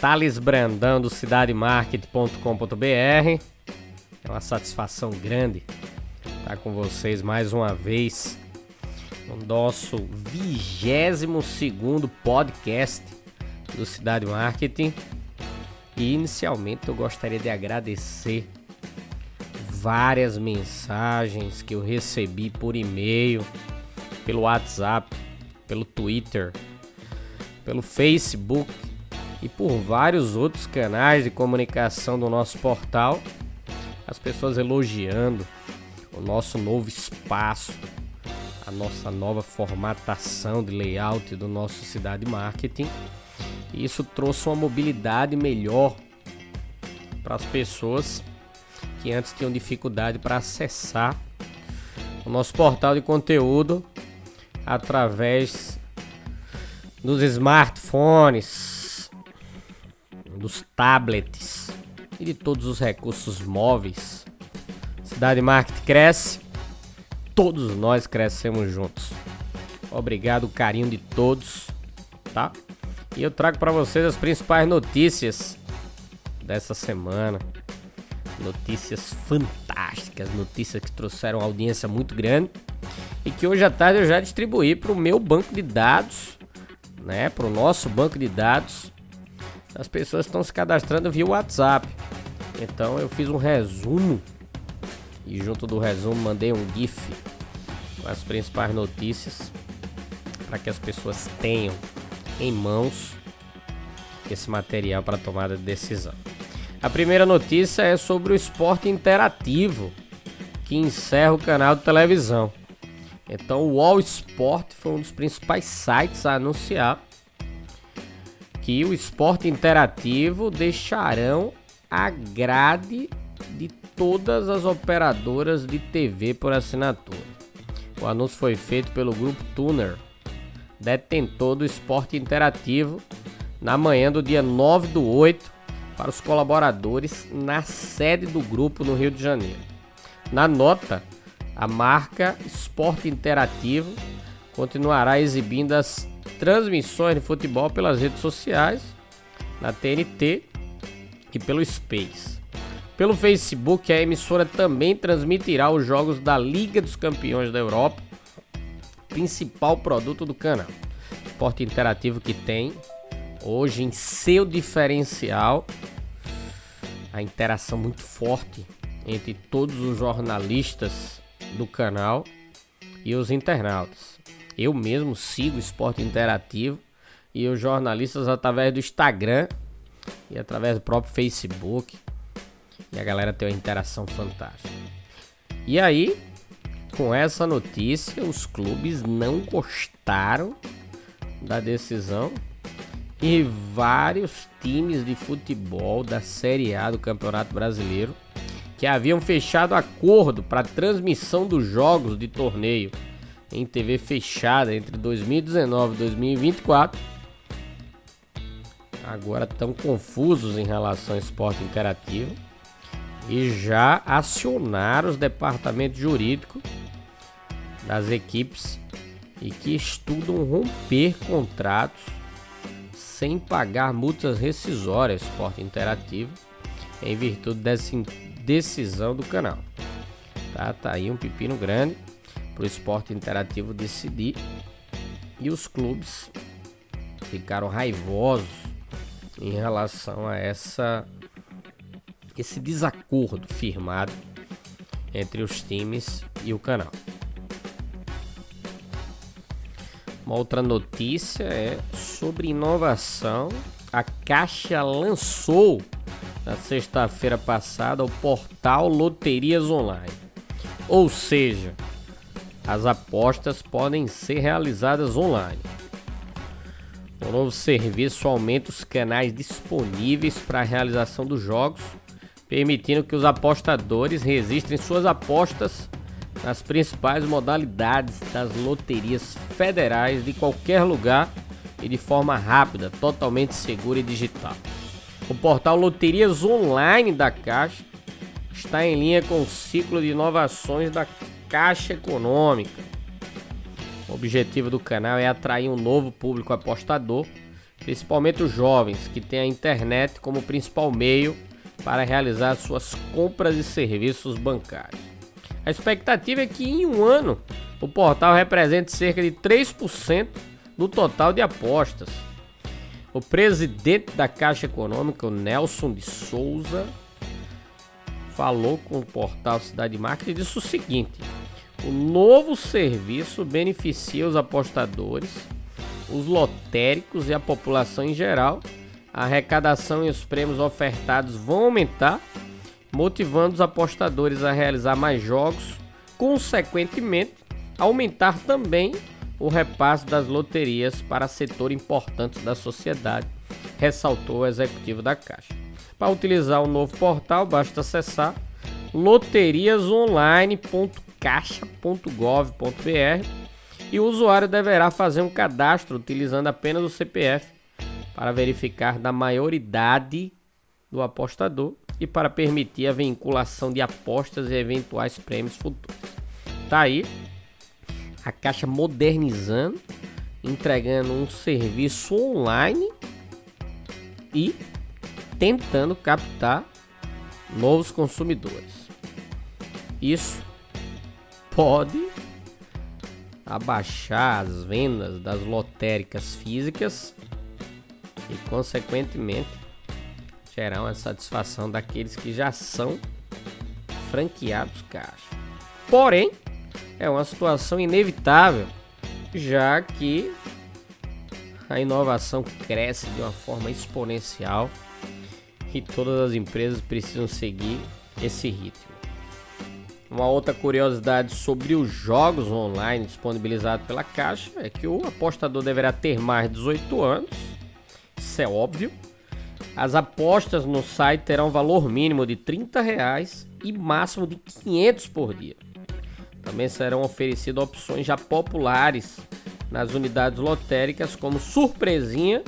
Thales Brandão do cidademarket.com.br. É uma satisfação grande estar com vocês mais uma vez no nosso 22 segundo podcast do Cidade Marketing. E inicialmente eu gostaria de agradecer várias mensagens que eu recebi por e-mail, pelo WhatsApp, pelo Twitter, pelo Facebook e por vários outros canais de comunicação do nosso portal, as pessoas elogiando o nosso novo espaço, a nossa nova formatação de layout do nosso Cidade Marketing. E isso trouxe uma mobilidade melhor para as pessoas que antes tinham dificuldade para acessar o nosso portal de conteúdo através dos smartphones, dos tablets e de todos os recursos móveis. Cidade Market cresce, todos nós crescemos juntos. Obrigado, carinho de todos, tá? E eu trago para vocês as principais notícias dessa semana. Notícias fantásticas, notícias que trouxeram audiência muito grande e que hoje à tarde eu já distribuí para o meu banco de dados né, para o nosso banco de dados. As pessoas estão se cadastrando via WhatsApp. Então eu fiz um resumo e junto do resumo mandei um GIF com as principais notícias para que as pessoas tenham em mãos esse material para tomada de decisão. A primeira notícia é sobre o esporte interativo que encerra o canal de televisão. Então, o All Sport foi um dos principais sites a anunciar o esporte interativo deixarão a grade de todas as operadoras de TV por assinatura. O anúncio foi feito pelo grupo Tuner, detentor do esporte interativo, na manhã do dia 9 do 8, para os colaboradores na sede do grupo no Rio de Janeiro. Na nota, a marca Esporte Interativo continuará exibindo as transmissões de futebol pelas redes sociais, na TNT e pelo Space. Pelo Facebook, a emissora também transmitirá os jogos da Liga dos Campeões da Europa, principal produto do canal. Esporte interativo que tem hoje em seu diferencial a interação muito forte entre todos os jornalistas do canal e os internautas. Eu mesmo sigo Esporte Interativo e os jornalistas através do Instagram e através do próprio Facebook. E a galera tem uma interação fantástica. E aí, com essa notícia, os clubes não gostaram da decisão e vários times de futebol da Série A do Campeonato Brasileiro que haviam fechado acordo para transmissão dos jogos de torneio em TV fechada entre 2019 e 2024, agora estão confusos em relação ao esporte interativo. E já acionaram os departamentos jurídicos das equipes e que estudam romper contratos sem pagar multas rescisórias esporte interativo em virtude dessa decisão do canal. Tá, tá aí um pepino grande para o esporte interativo decidir. E os clubes ficaram raivosos em relação a essa esse desacordo firmado entre os times e o canal. Uma outra notícia é sobre inovação. A Caixa lançou na sexta-feira passada o portal Loterias Online. Ou seja, as apostas podem ser realizadas online. O novo serviço aumenta os canais disponíveis para a realização dos jogos, permitindo que os apostadores registrem suas apostas nas principais modalidades das loterias federais de qualquer lugar e de forma rápida, totalmente segura e digital. O portal Loterias Online da Caixa está em linha com o ciclo de inovações da Caixa Econômica. O objetivo do canal é atrair um novo público apostador, principalmente os jovens que têm a internet como principal meio para realizar suas compras e serviços bancários. A expectativa é que em um ano o portal represente cerca de 3% do total de apostas. O presidente da Caixa Econômica, o Nelson de Souza, falou com o portal Cidade Marketing e disse o seguinte: o novo serviço beneficia os apostadores, os lotéricos e a população em geral. A arrecadação e os prêmios ofertados vão aumentar motivando os apostadores a realizar mais jogos, consequentemente, aumentar também o repasse das loterias para setor importantes da sociedade, ressaltou o executivo da Caixa. Para utilizar o novo portal, basta acessar loteriasonline.caixa.gov.br e o usuário deverá fazer um cadastro utilizando apenas o CPF para verificar da maioridade do apostador e para permitir a vinculação de apostas e eventuais prêmios futuros. Tá aí a Caixa modernizando, entregando um serviço online e tentando captar novos consumidores. Isso pode abaixar as vendas das lotéricas físicas e, consequentemente, terão a satisfação daqueles que já são franqueados caixa. Porém, é uma situação inevitável, já que a inovação cresce de uma forma exponencial e todas as empresas precisam seguir esse ritmo. Uma outra curiosidade sobre os jogos online disponibilizados pela Caixa é que o apostador deverá ter mais de 18 anos, isso é óbvio, as apostas no site terão valor mínimo de 30 reais e máximo de 500 por dia. Também serão oferecidas opções já populares nas unidades lotéricas, como surpresinha,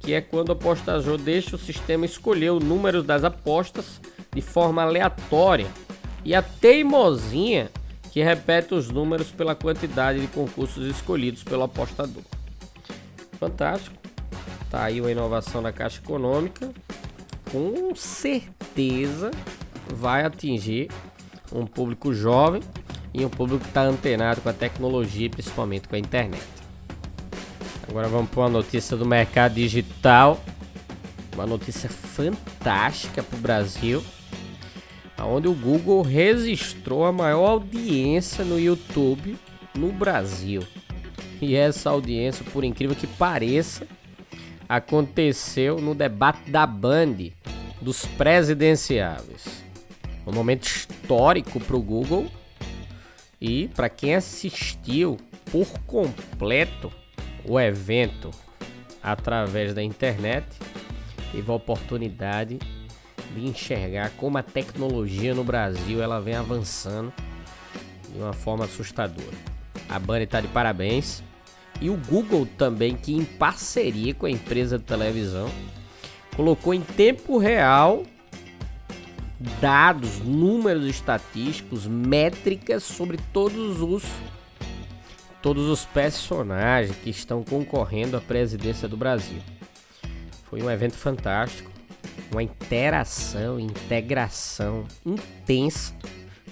que é quando o apostador deixa o sistema escolher o número das apostas de forma aleatória, e a teimosinha, que repete os números pela quantidade de concursos escolhidos pelo apostador. Fantástico. Tá aí uma inovação da Caixa Econômica. Com certeza vai atingir um público jovem e um público que está antenado com a tecnologia, principalmente com a internet. Agora vamos para uma notícia do mercado digital. Uma notícia fantástica para o Brasil, onde o Google registrou a maior audiência no YouTube no Brasil. E essa audiência, por incrível que pareça, aconteceu no debate da Band dos presidenciáveis. Um momento histórico para o Google e para quem assistiu por completo o evento através da internet, teve a oportunidade de enxergar como a tecnologia no Brasil ela vem avançando de uma forma assustadora. A Band está de parabéns e o Google também, que em parceria com a empresa de televisão, colocou em tempo real dados, números estatísticos, métricas sobre todos os todos os personagens que estão concorrendo à presidência do Brasil. Foi um evento fantástico, uma interação, integração intensa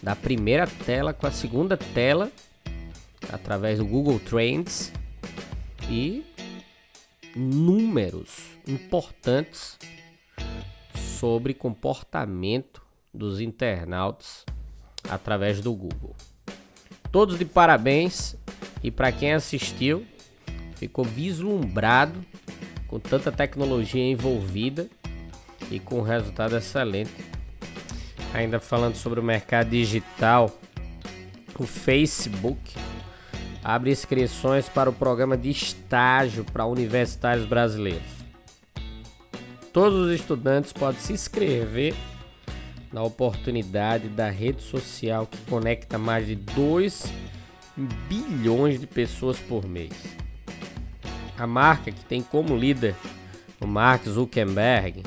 da primeira tela com a segunda tela através do Google Trends e números importantes sobre comportamento dos internautas através do Google. Todos de parabéns e para quem assistiu, ficou vislumbrado com tanta tecnologia envolvida e com resultado excelente. Ainda falando sobre o mercado digital, o Facebook abre inscrições para o programa de estágio para universitários brasileiros. Todos os estudantes podem se inscrever na oportunidade da rede social que conecta mais de 2 bilhões de pessoas por mês. A marca que tem como líder o Mark Zuckerberg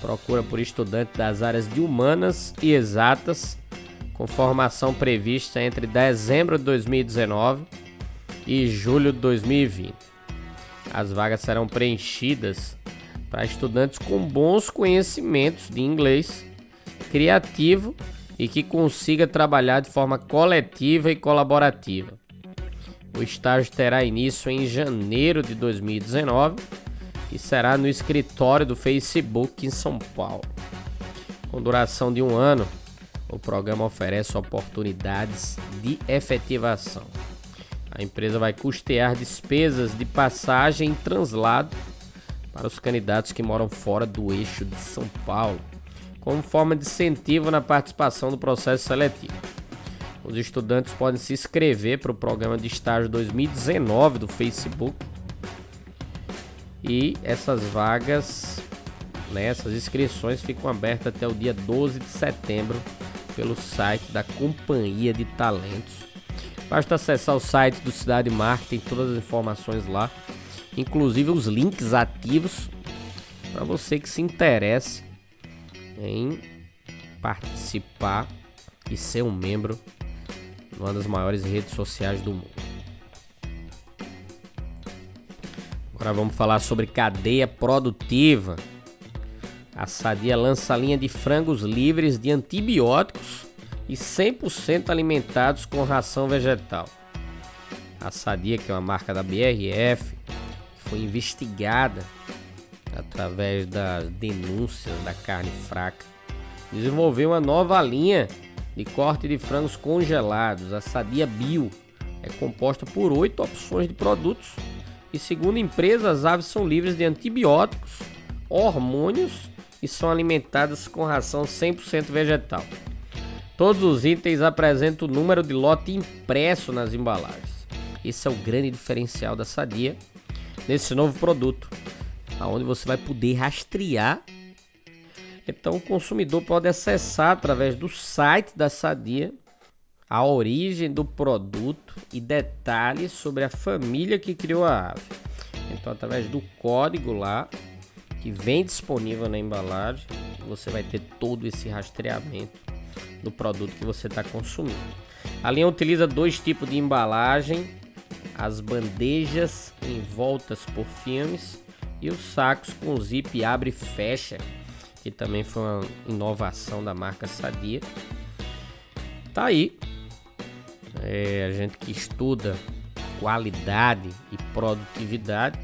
procura por estudantes das áreas de humanas e exatas com formação prevista entre dezembro de 2019 e julho de 2020. As vagas serão preenchidas para estudantes com bons conhecimentos de inglês, criativo e que consiga trabalhar de forma coletiva e colaborativa. O estágio terá início em janeiro de 2019 e será no escritório do Facebook em São Paulo. Com duração de um ano, o programa oferece oportunidades de efetivação. A empresa vai custear despesas de passagem e translado para os candidatos que moram fora do eixo de São Paulo, como forma de incentivo na participação do processo seletivo. Os estudantes podem se inscrever para o programa de estágio 2019 do Facebook e essas vagas, né, essas inscrições ficam abertas até o dia 12 de setembro pelo site da Companhia de Talentos. Basta acessar o site do Cidade Marketing, todas as informações lá, inclusive os links ativos para você que se interesse em participar e ser um membro de uma das maiores redes sociais do mundo. Agora vamos falar sobre cadeia produtiva. A Sadia lança linha de frangos livres de antibióticos e 100% alimentados com ração vegetal. A Sadia, que é uma marca da BRF, foi investigada através das denúncias da carne fraca, desenvolveu uma nova linha de corte de frangos congelados. A Sadia Bio é composta por oito opções de produtos e, segundo a empresa, as aves são livres de antibióticos, hormônios e são alimentadas com ração 100% vegetal. Todos os itens apresentam o número de lote impresso nas embalagens. Esse é o grande diferencial da Sadia nesse novo produto, aonde você vai poder rastrear. Então o consumidor pode acessar através do site da Sadia a origem do produto e detalhes sobre a família que criou a ave. Então através do código lá que vem disponível na embalagem, você vai ter todo esse rastreamento do produto que você está consumindo. A linha utiliza dois tipos de embalagem: as bandejas envoltas por filmes e os sacos com zip abre e fecha, que também foi uma inovação da marca Sadia. Tá aí. É, a gente que estuda qualidade e produtividade,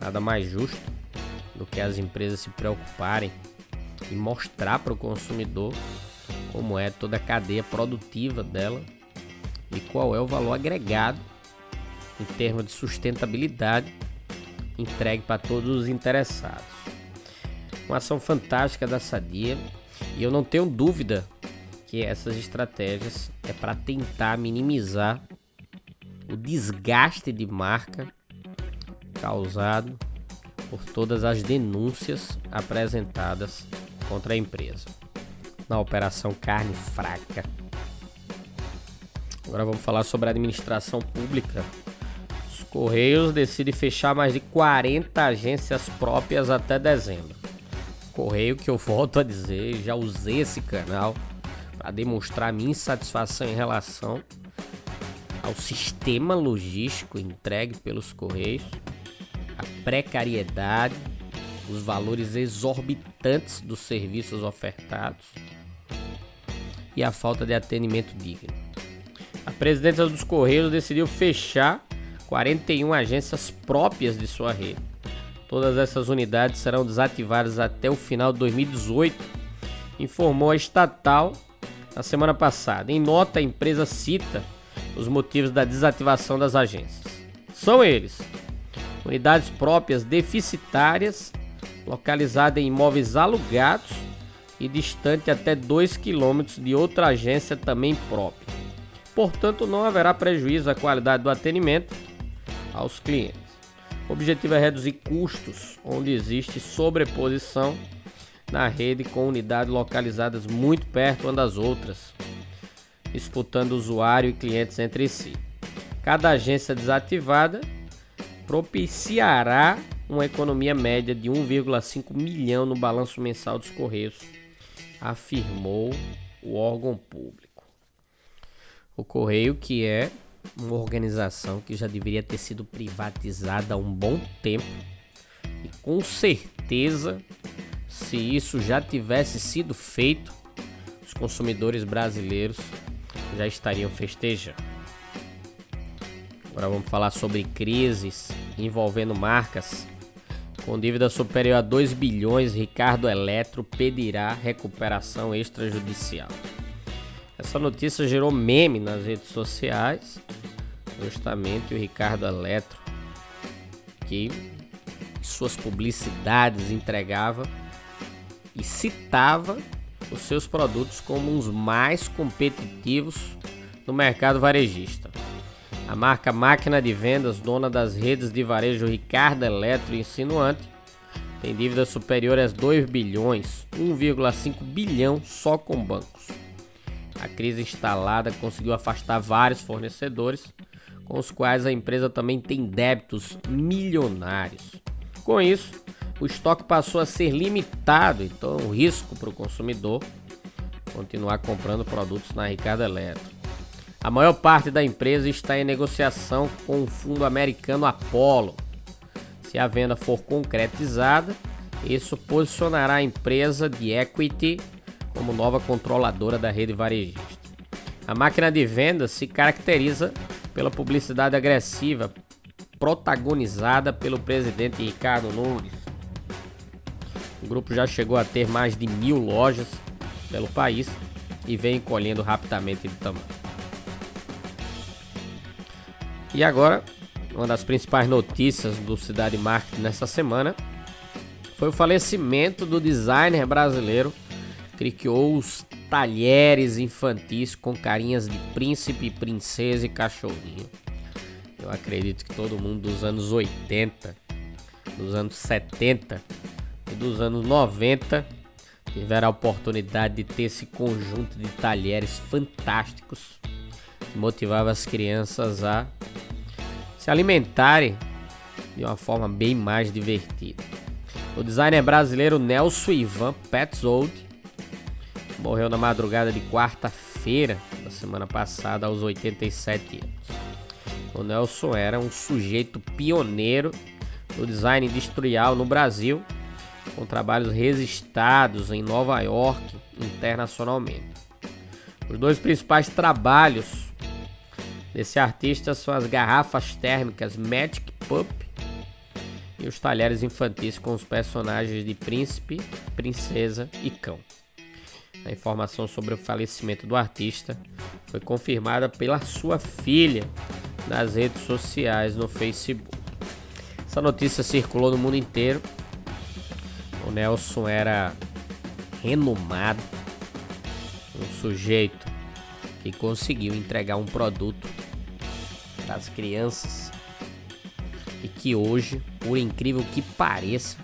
nada mais justo do que as empresas se preocuparem e mostrar para o consumidor como é toda a cadeia produtiva dela e qual é o valor agregado em termos de sustentabilidade entregue para todos os interessados. Uma ação fantástica da Sadia e eu não tenho dúvida que essas estratégias é para tentar minimizar o desgaste de marca causado por todas as denúncias apresentadas contra a empresa na operação carne fraca. Agora vamos falar sobre a administração pública. Os Correios decidem fechar mais de 40 agências próprias até dezembro. Correio que eu volto a dizer, já usei esse canal para demonstrar minha insatisfação em relação ao sistema logístico entregue pelos Correios a precariedade, os valores exorbitantes dos serviços ofertados e a falta de atendimento digno. A presidência dos Correios decidiu fechar 41 agências próprias de sua rede. Todas essas unidades serão desativadas até o final de 2018, informou a estatal na semana passada. Em nota, a empresa cita os motivos da desativação das agências. São eles: unidades próprias deficitárias, localizada em imóveis alugados e distante até 2 km de outra agência também própria. portanto, não haverá prejuízo à qualidade do atendimento aos clientes. O objetivo é reduzir custos onde existe sobreposição na rede com unidades localizadas muito perto umas das outras, disputando usuário e clientes entre si. Cada agência desativada propiciará uma economia média de 1,5 milhão no balanço mensal dos Correios, afirmou o órgão público. O Correio, que é uma organização que já deveria ter sido privatizada há um bom tempo, e com certeza, se isso já tivesse sido feito, os consumidores brasileiros já estariam festejando. Agora vamos falar sobre crises envolvendo marcas. Com dívida superior a 2 bilhões, Ricardo Eletro pedirá recuperação extrajudicial. Essa notícia gerou meme nas redes sociais. Justamente o Ricardo Eletro, que suas publicidades entregava e citava os seus produtos como os mais competitivos no mercado varejista. A marca Máquina de Vendas, dona das redes de varejo Ricardo Eletro Insinuante, tem dívidas superiores a 2 bilhões, 1,5 bilhão só com bancos. A crise instalada conseguiu afastar vários fornecedores, com os quais a empresa também tem débitos milionários. Com isso, o estoque passou a ser limitado, então o risco para o consumidor continuar comprando produtos na Ricardo Eletro. A maior parte da empresa está em negociação com o fundo americano Apollo. Se a venda for concretizada, isso posicionará a empresa de equity como nova controladora da rede varejista. A máquina de vendas se caracteriza pela publicidade agressiva protagonizada pelo presidente Ricardo Nunes. O grupo já chegou a ter mais de mil lojas pelo país e vem encolhendo rapidamente de tamanho. E agora, uma das principais notícias do Cidade Marketing nessa semana foi o falecimento do designer brasileiro que criou os talheres infantis com carinhas de príncipe, princesa e cachorrinho. Eu acredito que todo mundo dos anos 80, dos anos 70 e dos anos 90 tiveram a oportunidade de ter esse conjunto de talheres fantásticos que motivava as crianças a se alimentarem de uma forma bem mais divertida. O designer brasileiro Nelson Ivan Petzold morreu na madrugada de quarta-feira da semana passada aos 87 anos. O Nelson era um sujeito pioneiro do design industrial no Brasil, com trabalhos registrados em Nova York internacionalmente. Os dois principais trabalhos desse artista são as garrafas térmicas Magic Pup e os talheres infantis com os personagens de príncipe, princesa e cão. A informação sobre o falecimento do artista foi confirmada pela sua filha nas redes sociais no Facebook. Essa notícia circulou no mundo inteiro. O Nelson era renomado, um sujeito que conseguiu entregar um produto das crianças e que hoje, por incrível que pareça,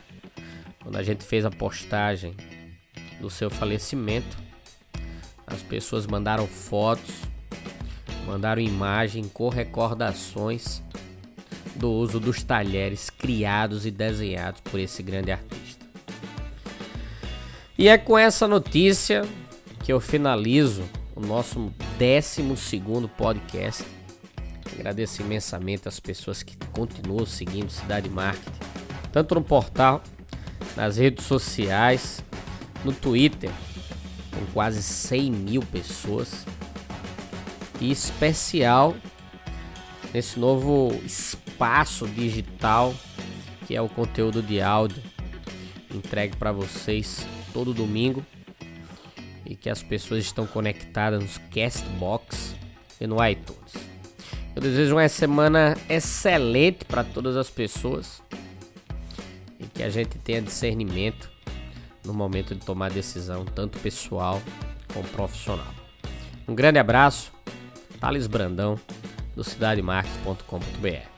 quando a gente fez a postagem do seu falecimento, as pessoas mandaram fotos, mandaram imagem com recordações do uso dos talheres criados e desenhados por esse grande artista. E é com essa notícia que eu finalizo o nosso 12 podcast. Agradeço imensamente as pessoas que continuam seguindo Cidade Marketing, tanto no portal, nas redes sociais, no Twitter, com quase 100 mil pessoas, e especial nesse novo espaço digital que é o conteúdo de áudio entregue para vocês todo domingo e que as pessoas estão conectadas nos Castbox e no iTunes. Eu desejo uma semana excelente para todas as pessoas e que a gente tenha discernimento no momento de tomar decisão, tanto pessoal como profissional. Um grande abraço, Thales Brandão, do cidademarket.com.br.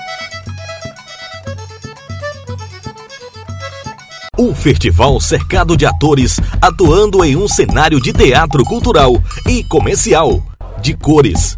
Um festival cercado de atores atuando em um cenário de teatro cultural e comercial. De cores,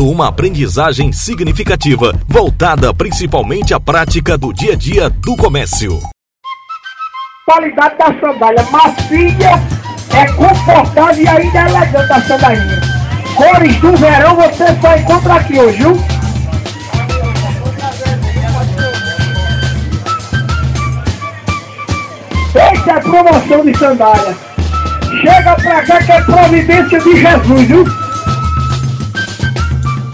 uma aprendizagem significativa, voltada principalmente à prática do dia a dia do comércio. Qualidade da sandália macia, é confortável e ainda é elegante a sandalinha. Cores do verão você só encontra aqui hoje, viu? Essa é a promoção de sandália. Chega pra cá que é providência de Jesus, viu?